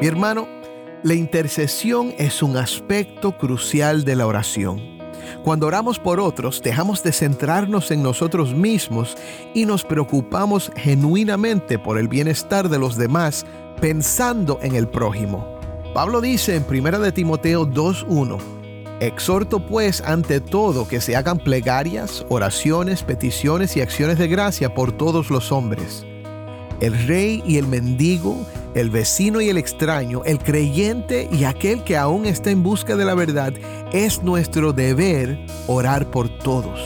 Mi hermano, la intercesión es un aspecto crucial de la oración. Cuando oramos por otros, dejamos de centrarnos en nosotros mismos y nos preocupamos genuinamente por el bienestar de los demás, pensando en el prójimo. Pablo dice en 1 de Timoteo 2.1, Exhorto pues ante todo que se hagan plegarias, oraciones, peticiones y acciones de gracia por todos los hombres. El rey y el mendigo, el vecino y el extraño, el creyente y aquel que aún está en busca de la verdad, es nuestro deber orar por todos.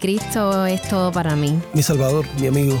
Cristo es todo para mí. Mi Salvador, mi amigo,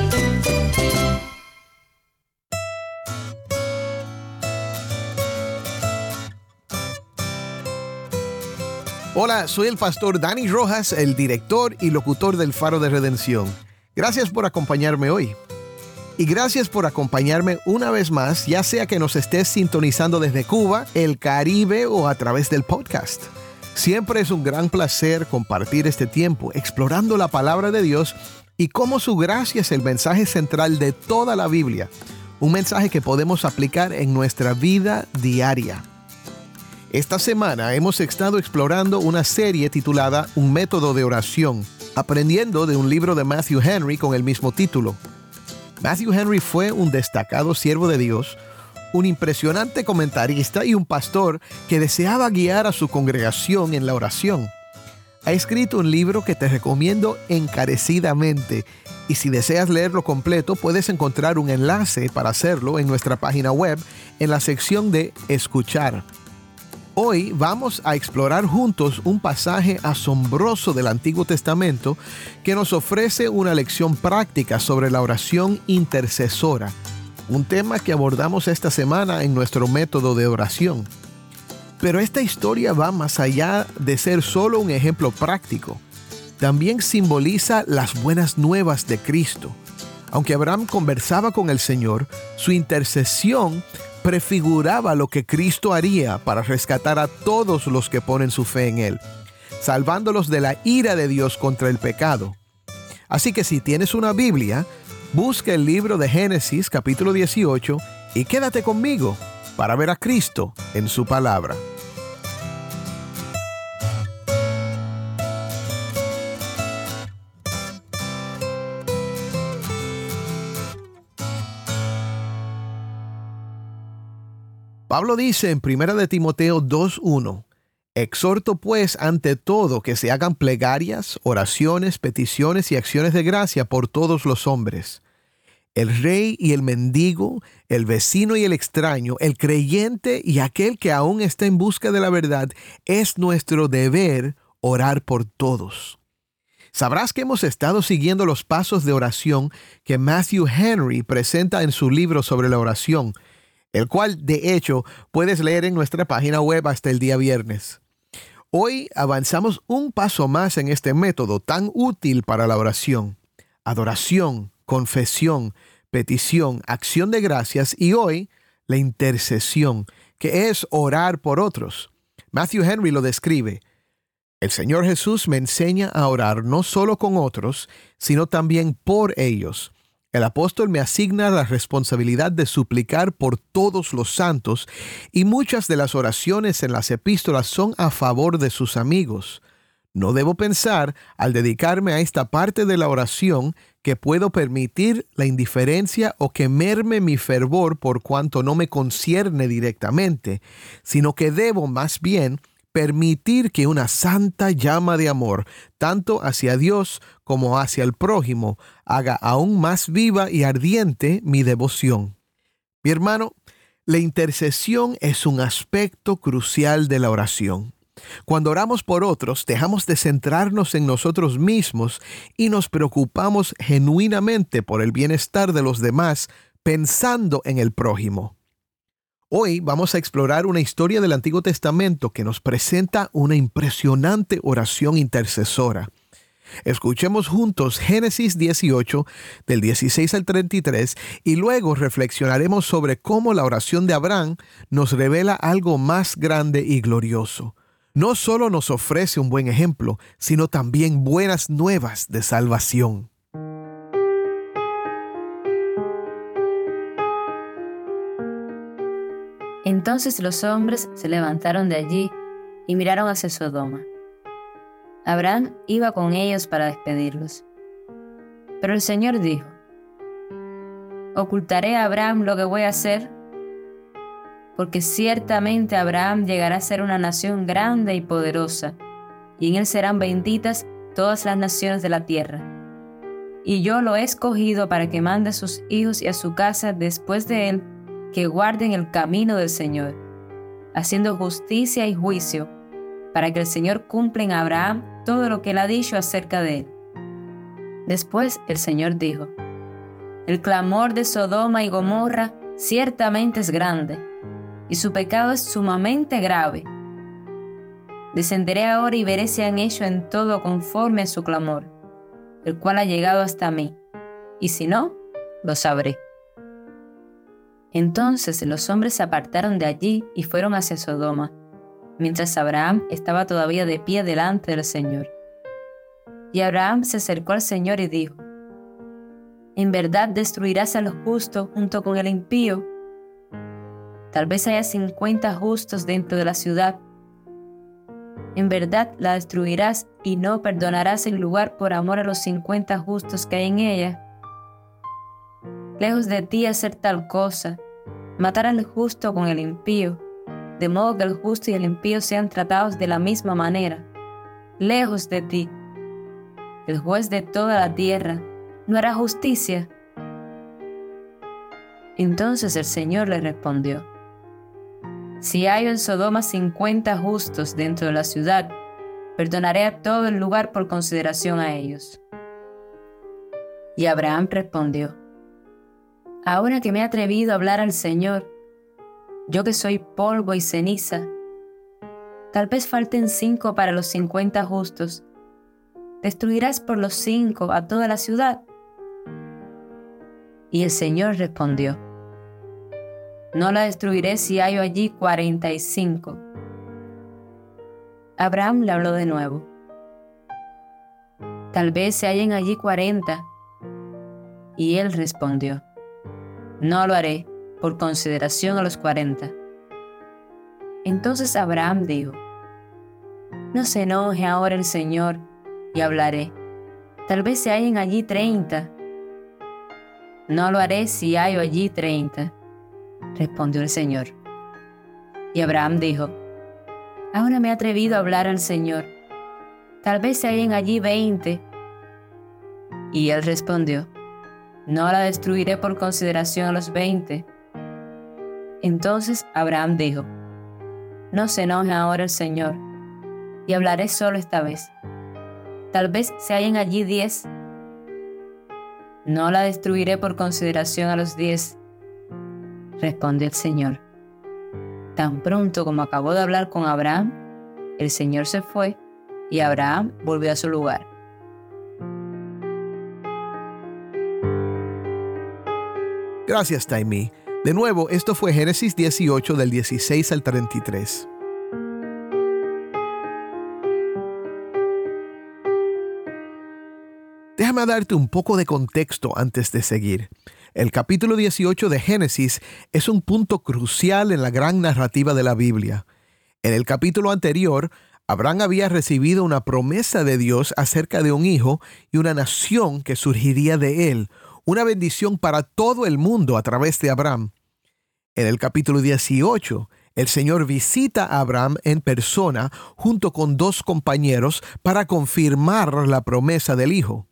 Hola, soy el pastor Dani Rojas, el director y locutor del Faro de Redención. Gracias por acompañarme hoy. Y gracias por acompañarme una vez más, ya sea que nos estés sintonizando desde Cuba, el Caribe o a través del podcast. Siempre es un gran placer compartir este tiempo explorando la palabra de Dios y cómo su gracia es el mensaje central de toda la Biblia, un mensaje que podemos aplicar en nuestra vida diaria. Esta semana hemos estado explorando una serie titulada Un método de oración, aprendiendo de un libro de Matthew Henry con el mismo título. Matthew Henry fue un destacado siervo de Dios, un impresionante comentarista y un pastor que deseaba guiar a su congregación en la oración. Ha escrito un libro que te recomiendo encarecidamente y si deseas leerlo completo puedes encontrar un enlace para hacerlo en nuestra página web en la sección de Escuchar. Hoy vamos a explorar juntos un pasaje asombroso del Antiguo Testamento que nos ofrece una lección práctica sobre la oración intercesora, un tema que abordamos esta semana en nuestro método de oración. Pero esta historia va más allá de ser solo un ejemplo práctico. También simboliza las buenas nuevas de Cristo. Aunque Abraham conversaba con el Señor, su intercesión prefiguraba lo que Cristo haría para rescatar a todos los que ponen su fe en Él, salvándolos de la ira de Dios contra el pecado. Así que si tienes una Biblia, busca el libro de Génesis capítulo 18 y quédate conmigo para ver a Cristo en su palabra. Pablo dice en 1 de Timoteo 2.1, Exhorto pues ante todo que se hagan plegarias, oraciones, peticiones y acciones de gracia por todos los hombres. El rey y el mendigo, el vecino y el extraño, el creyente y aquel que aún está en busca de la verdad, es nuestro deber orar por todos. Sabrás que hemos estado siguiendo los pasos de oración que Matthew Henry presenta en su libro sobre la oración, el cual de hecho puedes leer en nuestra página web hasta el día viernes. Hoy avanzamos un paso más en este método tan útil para la oración. Adoración, confesión, petición, acción de gracias y hoy la intercesión, que es orar por otros. Matthew Henry lo describe. El Señor Jesús me enseña a orar no solo con otros, sino también por ellos el apóstol me asigna la responsabilidad de suplicar por todos los santos y muchas de las oraciones en las epístolas son a favor de sus amigos. No debo pensar, al dedicarme a esta parte de la oración, que puedo permitir la indiferencia o que merme mi fervor por cuanto no me concierne directamente, sino que debo más bien permitir que una santa llama de amor, tanto hacia Dios como hacia el prójimo, haga aún más viva y ardiente mi devoción. Mi hermano, la intercesión es un aspecto crucial de la oración. Cuando oramos por otros, dejamos de centrarnos en nosotros mismos y nos preocupamos genuinamente por el bienestar de los demás, pensando en el prójimo. Hoy vamos a explorar una historia del Antiguo Testamento que nos presenta una impresionante oración intercesora. Escuchemos juntos Génesis 18 del 16 al 33 y luego reflexionaremos sobre cómo la oración de Abraham nos revela algo más grande y glorioso. No solo nos ofrece un buen ejemplo, sino también buenas nuevas de salvación. Entonces los hombres se levantaron de allí y miraron hacia Sodoma. Abraham iba con ellos para despedirlos. Pero el Señor dijo, ¿ocultaré a Abraham lo que voy a hacer? Porque ciertamente Abraham llegará a ser una nación grande y poderosa, y en él serán benditas todas las naciones de la tierra. Y yo lo he escogido para que mande a sus hijos y a su casa después de él, que guarden el camino del Señor, haciendo justicia y juicio, para que el Señor cumpla en Abraham todo lo que él ha dicho acerca de él. Después el Señor dijo, El clamor de Sodoma y Gomorra ciertamente es grande, y su pecado es sumamente grave. Descenderé ahora y veré si han hecho en todo conforme a su clamor, el cual ha llegado hasta mí, y si no, lo sabré. Entonces los hombres se apartaron de allí y fueron hacia Sodoma mientras Abraham estaba todavía de pie delante del Señor. Y Abraham se acercó al Señor y dijo, ¿En verdad destruirás a los justos junto con el impío? Tal vez haya cincuenta justos dentro de la ciudad. En verdad la destruirás y no perdonarás el lugar por amor a los cincuenta justos que hay en ella. Lejos de ti hacer tal cosa, matar al justo con el impío de modo que el justo y el impío sean tratados de la misma manera. Lejos de ti, el juez de toda la tierra, ¿no hará justicia? Entonces el Señor le respondió, Si hay en Sodoma cincuenta justos dentro de la ciudad, perdonaré a todo el lugar por consideración a ellos. Y Abraham respondió, Ahora que me he atrevido a hablar al Señor, yo que soy polvo y ceniza. Tal vez falten cinco para los cincuenta justos. ¿Destruirás por los cinco a toda la ciudad? Y el Señor respondió, No la destruiré si hay allí cuarenta y cinco. Abraham le habló de nuevo. Tal vez se hallen allí cuarenta. Y él respondió, No lo haré por consideración a los cuarenta. Entonces Abraham dijo, No se enoje ahora el Señor, y hablaré. Tal vez se hallen allí treinta. No lo haré si hay allí treinta, respondió el Señor. Y Abraham dijo, Ahora me he atrevido a hablar al Señor. Tal vez se hallen allí veinte. Y él respondió, No la destruiré por consideración a los veinte, entonces Abraham dijo, No se enoje ahora el Señor, y hablaré solo esta vez. Tal vez se hallen allí diez. No la destruiré por consideración a los diez, respondió el Señor. Tan pronto como acabó de hablar con Abraham, el Señor se fue y Abraham volvió a su lugar. Gracias, Taimi. De nuevo, esto fue Génesis 18 del 16 al 33. Déjame darte un poco de contexto antes de seguir. El capítulo 18 de Génesis es un punto crucial en la gran narrativa de la Biblia. En el capítulo anterior, Abraham había recibido una promesa de Dios acerca de un hijo y una nación que surgiría de él, una bendición para todo el mundo a través de Abraham. En el capítulo 18, el Señor visita a Abraham en persona junto con dos compañeros para confirmar la promesa del Hijo.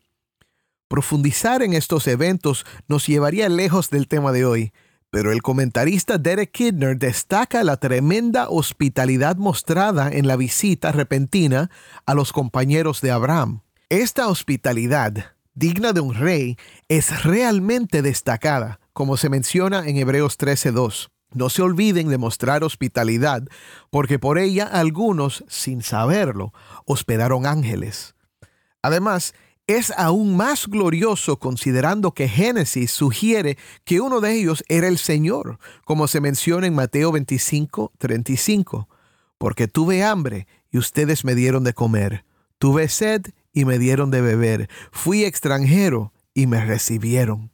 Profundizar en estos eventos nos llevaría lejos del tema de hoy, pero el comentarista Derek Kidner destaca la tremenda hospitalidad mostrada en la visita repentina a los compañeros de Abraham. Esta hospitalidad, digna de un rey, es realmente destacada, como se menciona en Hebreos 13.2. No se olviden de mostrar hospitalidad, porque por ella algunos, sin saberlo, hospedaron ángeles. Además, es aún más glorioso considerando que Génesis sugiere que uno de ellos era el Señor, como se menciona en Mateo 25, 35. Porque tuve hambre y ustedes me dieron de comer, tuve sed y me dieron de beber, fui extranjero y me recibieron.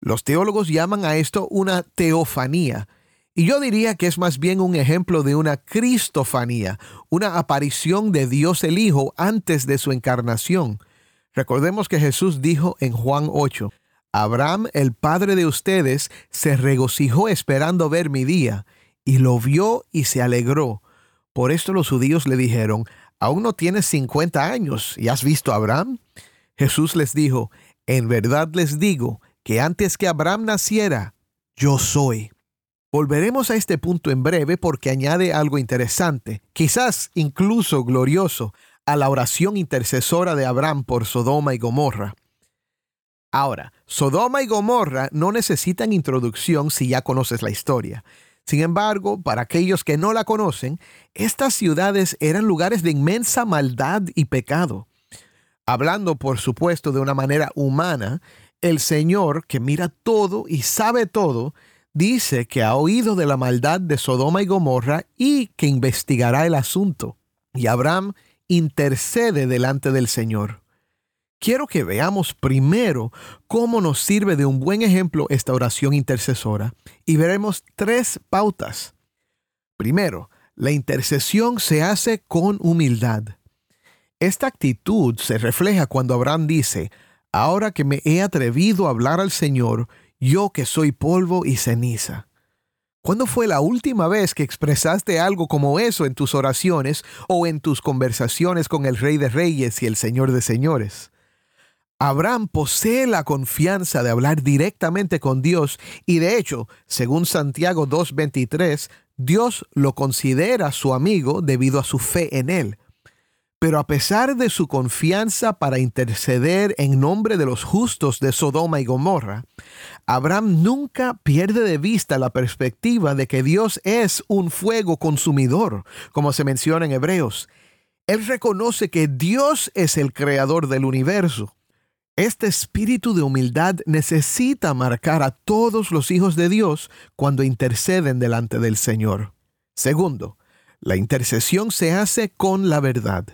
Los teólogos llaman a esto una teofanía, y yo diría que es más bien un ejemplo de una cristofanía, una aparición de Dios el Hijo antes de su encarnación. Recordemos que Jesús dijo en Juan 8, Abraham, el padre de ustedes, se regocijó esperando ver mi día, y lo vio y se alegró. Por esto los judíos le dijeron, aún no tienes 50 años y has visto a Abraham. Jesús les dijo, en verdad les digo que antes que Abraham naciera, yo soy. Volveremos a este punto en breve porque añade algo interesante, quizás incluso glorioso, a la oración intercesora de Abraham por Sodoma y Gomorra. Ahora, Sodoma y Gomorra no necesitan introducción si ya conoces la historia. Sin embargo, para aquellos que no la conocen, estas ciudades eran lugares de inmensa maldad y pecado. Hablando, por supuesto, de una manera humana, el Señor, que mira todo y sabe todo, dice que ha oído de la maldad de Sodoma y Gomorra y que investigará el asunto. Y Abraham intercede delante del Señor. Quiero que veamos primero cómo nos sirve de un buen ejemplo esta oración intercesora y veremos tres pautas. Primero, la intercesión se hace con humildad. Esta actitud se refleja cuando Abraham dice, ahora que me he atrevido a hablar al Señor, yo que soy polvo y ceniza. ¿Cuándo fue la última vez que expresaste algo como eso en tus oraciones o en tus conversaciones con el Rey de Reyes y el Señor de Señores? Abraham posee la confianza de hablar directamente con Dios y de hecho, según Santiago 2.23, Dios lo considera su amigo debido a su fe en él. Pero a pesar de su confianza para interceder en nombre de los justos de Sodoma y Gomorra, Abraham nunca pierde de vista la perspectiva de que Dios es un fuego consumidor, como se menciona en Hebreos. Él reconoce que Dios es el creador del universo. Este espíritu de humildad necesita marcar a todos los hijos de Dios cuando interceden delante del Señor. Segundo, la intercesión se hace con la verdad.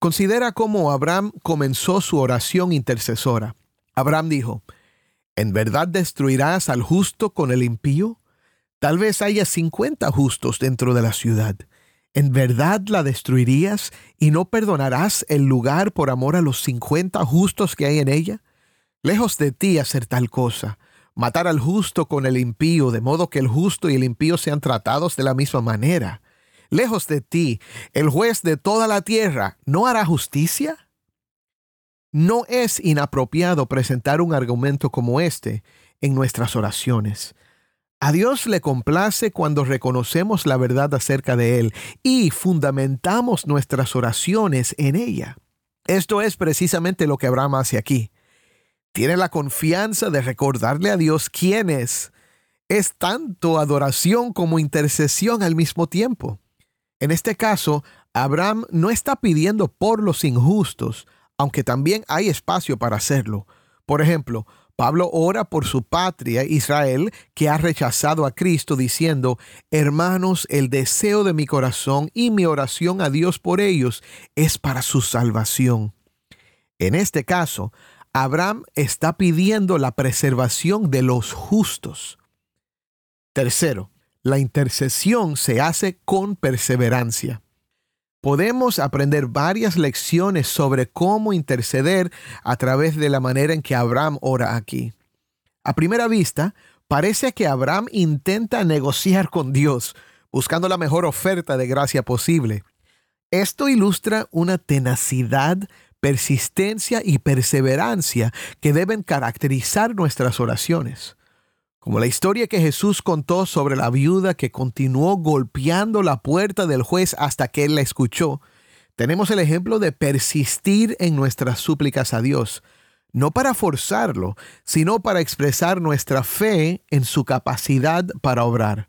Considera cómo Abraham comenzó su oración intercesora. Abraham dijo, ¿En verdad destruirás al justo con el impío? Tal vez haya cincuenta justos dentro de la ciudad. ¿En verdad la destruirías y no perdonarás el lugar por amor a los cincuenta justos que hay en ella? Lejos de ti hacer tal cosa, matar al justo con el impío, de modo que el justo y el impío sean tratados de la misma manera lejos de ti, el juez de toda la tierra, ¿no hará justicia? No es inapropiado presentar un argumento como este en nuestras oraciones. A Dios le complace cuando reconocemos la verdad acerca de Él y fundamentamos nuestras oraciones en ella. Esto es precisamente lo que Abraham hace aquí. Tiene la confianza de recordarle a Dios quién es. Es tanto adoración como intercesión al mismo tiempo. En este caso, Abraham no está pidiendo por los injustos, aunque también hay espacio para hacerlo. Por ejemplo, Pablo ora por su patria, Israel, que ha rechazado a Cristo, diciendo, Hermanos, el deseo de mi corazón y mi oración a Dios por ellos es para su salvación. En este caso, Abraham está pidiendo la preservación de los justos. Tercero, la intercesión se hace con perseverancia. Podemos aprender varias lecciones sobre cómo interceder a través de la manera en que Abraham ora aquí. A primera vista, parece que Abraham intenta negociar con Dios, buscando la mejor oferta de gracia posible. Esto ilustra una tenacidad, persistencia y perseverancia que deben caracterizar nuestras oraciones. Como la historia que Jesús contó sobre la viuda que continuó golpeando la puerta del juez hasta que él la escuchó, tenemos el ejemplo de persistir en nuestras súplicas a Dios, no para forzarlo, sino para expresar nuestra fe en su capacidad para obrar.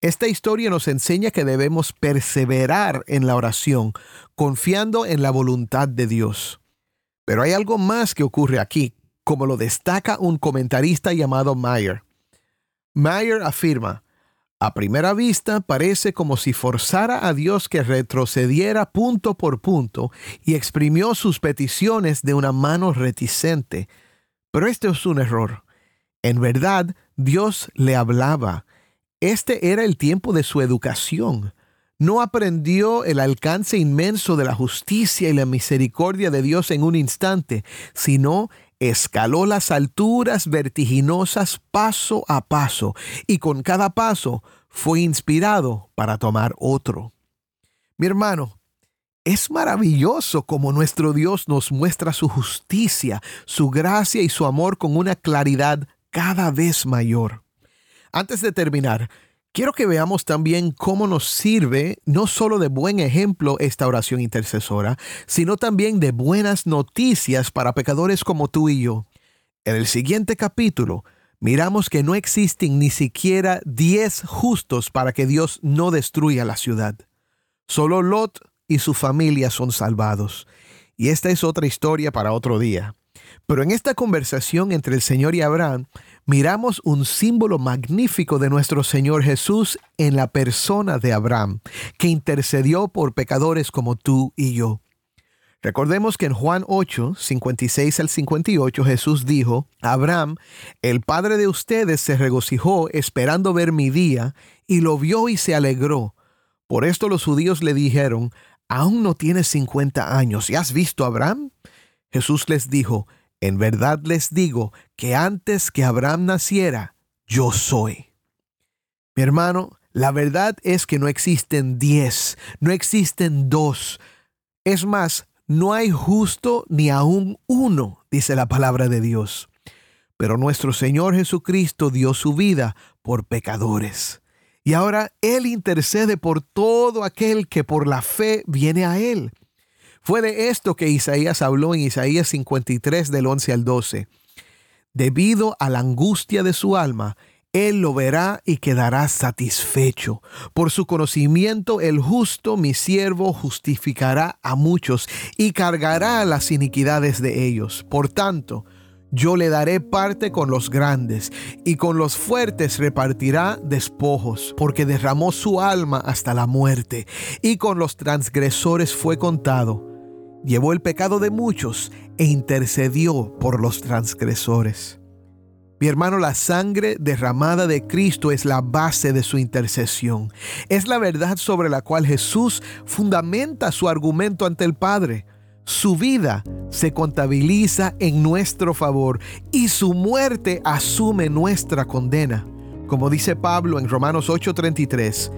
Esta historia nos enseña que debemos perseverar en la oración, confiando en la voluntad de Dios. Pero hay algo más que ocurre aquí, como lo destaca un comentarista llamado Meyer. Meyer afirma, a primera vista parece como si forzara a Dios que retrocediera punto por punto y exprimió sus peticiones de una mano reticente. Pero este es un error. En verdad, Dios le hablaba. Este era el tiempo de su educación. No aprendió el alcance inmenso de la justicia y la misericordia de Dios en un instante, sino escaló las alturas vertiginosas paso a paso y con cada paso fue inspirado para tomar otro. Mi hermano, es maravilloso como nuestro Dios nos muestra su justicia, su gracia y su amor con una claridad cada vez mayor. Antes de terminar, quiero que veamos también cómo nos sirve no solo de buen ejemplo esta oración intercesora, sino también de buenas noticias para pecadores como tú y yo. En el siguiente capítulo, miramos que no existen ni siquiera diez justos para que Dios no destruya la ciudad. Solo Lot y su familia son salvados. Y esta es otra historia para otro día. Pero en esta conversación entre el Señor y Abraham, miramos un símbolo magnífico de nuestro Señor Jesús en la persona de Abraham, que intercedió por pecadores como tú y yo. Recordemos que en Juan 8, 56 al 58 Jesús dijo, Abraham, el padre de ustedes se regocijó esperando ver mi día, y lo vio y se alegró. Por esto los judíos le dijeron, aún no tienes 50 años, ¿y has visto a Abraham? Jesús les dijo, en verdad les digo que antes que Abraham naciera, yo soy. Mi hermano, la verdad es que no existen diez, no existen dos. Es más, no hay justo ni aún uno, dice la palabra de Dios. Pero nuestro Señor Jesucristo dio su vida por pecadores. Y ahora Él intercede por todo aquel que por la fe viene a Él. Fue de esto que Isaías habló en Isaías 53 del 11 al 12. Debido a la angustia de su alma, él lo verá y quedará satisfecho. Por su conocimiento el justo, mi siervo, justificará a muchos y cargará las iniquidades de ellos. Por tanto, yo le daré parte con los grandes y con los fuertes repartirá despojos, porque derramó su alma hasta la muerte y con los transgresores fue contado llevó el pecado de muchos e intercedió por los transgresores. Mi hermano, la sangre derramada de Cristo es la base de su intercesión. Es la verdad sobre la cual Jesús fundamenta su argumento ante el Padre. Su vida se contabiliza en nuestro favor y su muerte asume nuestra condena. Como dice Pablo en Romanos 8:33,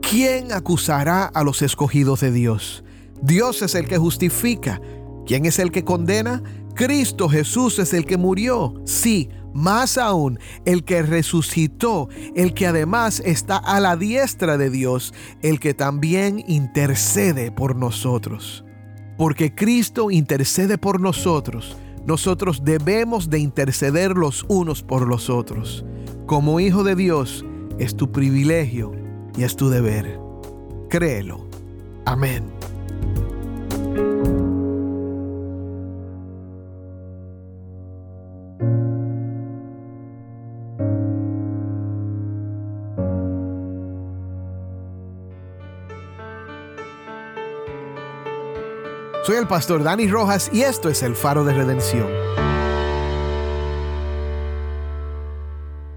¿quién acusará a los escogidos de Dios? Dios es el que justifica. ¿Quién es el que condena? Cristo Jesús es el que murió. Sí, más aún, el que resucitó, el que además está a la diestra de Dios, el que también intercede por nosotros. Porque Cristo intercede por nosotros, nosotros debemos de interceder los unos por los otros. Como hijo de Dios, es tu privilegio y es tu deber. Créelo. Amén. Soy el pastor Dani Rojas y esto es el faro de redención.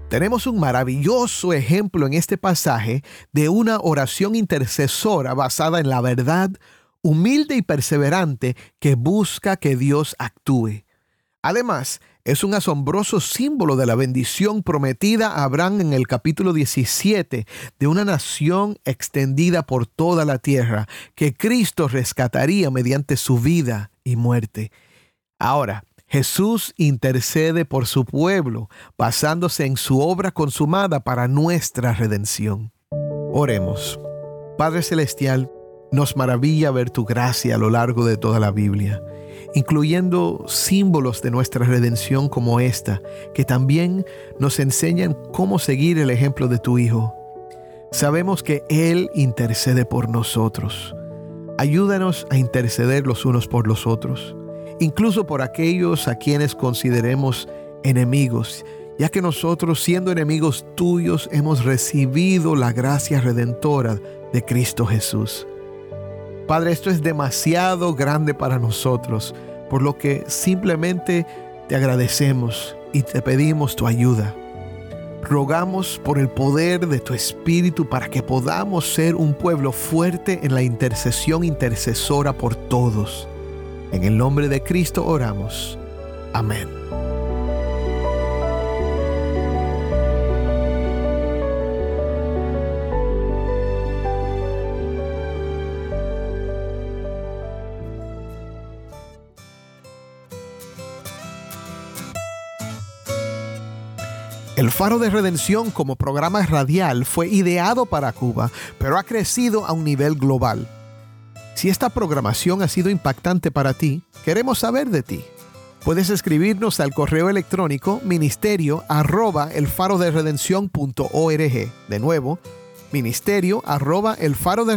Tenemos un maravilloso ejemplo en este pasaje de una oración intercesora basada en la verdad, humilde y perseverante que busca que Dios actúe. Además, es un asombroso símbolo de la bendición prometida a Abraham en el capítulo 17 de una nación extendida por toda la tierra que Cristo rescataría mediante su vida y muerte. Ahora, Jesús intercede por su pueblo, basándose en su obra consumada para nuestra redención. Oremos. Padre Celestial, nos maravilla ver tu gracia a lo largo de toda la Biblia, incluyendo símbolos de nuestra redención como esta, que también nos enseñan cómo seguir el ejemplo de tu Hijo. Sabemos que Él intercede por nosotros. Ayúdanos a interceder los unos por los otros incluso por aquellos a quienes consideremos enemigos, ya que nosotros siendo enemigos tuyos hemos recibido la gracia redentora de Cristo Jesús. Padre, esto es demasiado grande para nosotros, por lo que simplemente te agradecemos y te pedimos tu ayuda. Rogamos por el poder de tu Espíritu para que podamos ser un pueblo fuerte en la intercesión intercesora por todos en el nombre de Cristo oramos. Amén. El Faro de Redención como programa radial fue ideado para Cuba, pero ha crecido a un nivel global. Si esta programación ha sido impactante para ti, queremos saber de ti. Puedes escribirnos al correo electrónico ministerio arroba el faro de redención.org. De nuevo, ministerio arroba el faro de.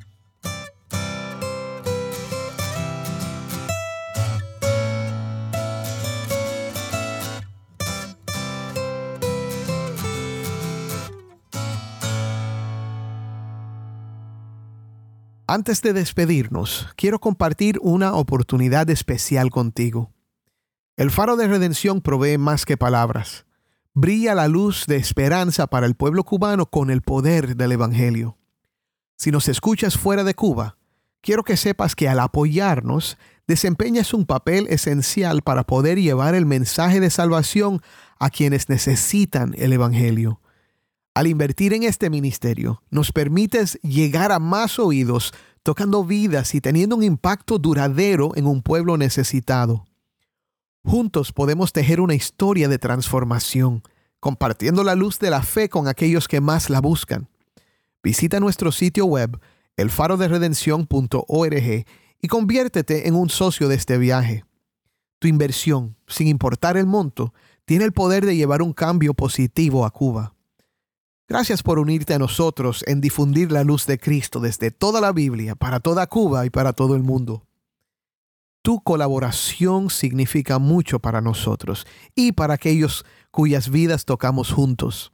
Antes de despedirnos, quiero compartir una oportunidad especial contigo. El faro de redención provee más que palabras. Brilla la luz de esperanza para el pueblo cubano con el poder del Evangelio. Si nos escuchas fuera de Cuba, quiero que sepas que al apoyarnos, desempeñas un papel esencial para poder llevar el mensaje de salvación a quienes necesitan el Evangelio. Al invertir en este ministerio, nos permites llegar a más oídos, tocando vidas y teniendo un impacto duradero en un pueblo necesitado. Juntos podemos tejer una historia de transformación, compartiendo la luz de la fe con aquellos que más la buscan. Visita nuestro sitio web, elfaroderedención.org, y conviértete en un socio de este viaje. Tu inversión, sin importar el monto, tiene el poder de llevar un cambio positivo a Cuba. Gracias por unirte a nosotros en difundir la luz de Cristo desde toda la Biblia, para toda Cuba y para todo el mundo. Tu colaboración significa mucho para nosotros y para aquellos cuyas vidas tocamos juntos.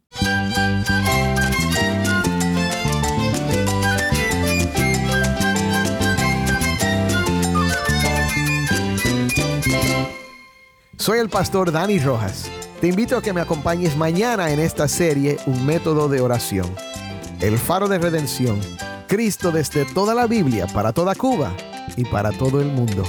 Soy el pastor Dani Rojas. Te invito a que me acompañes mañana en esta serie Un método de oración. El faro de redención. Cristo desde toda la Biblia, para toda Cuba y para todo el mundo.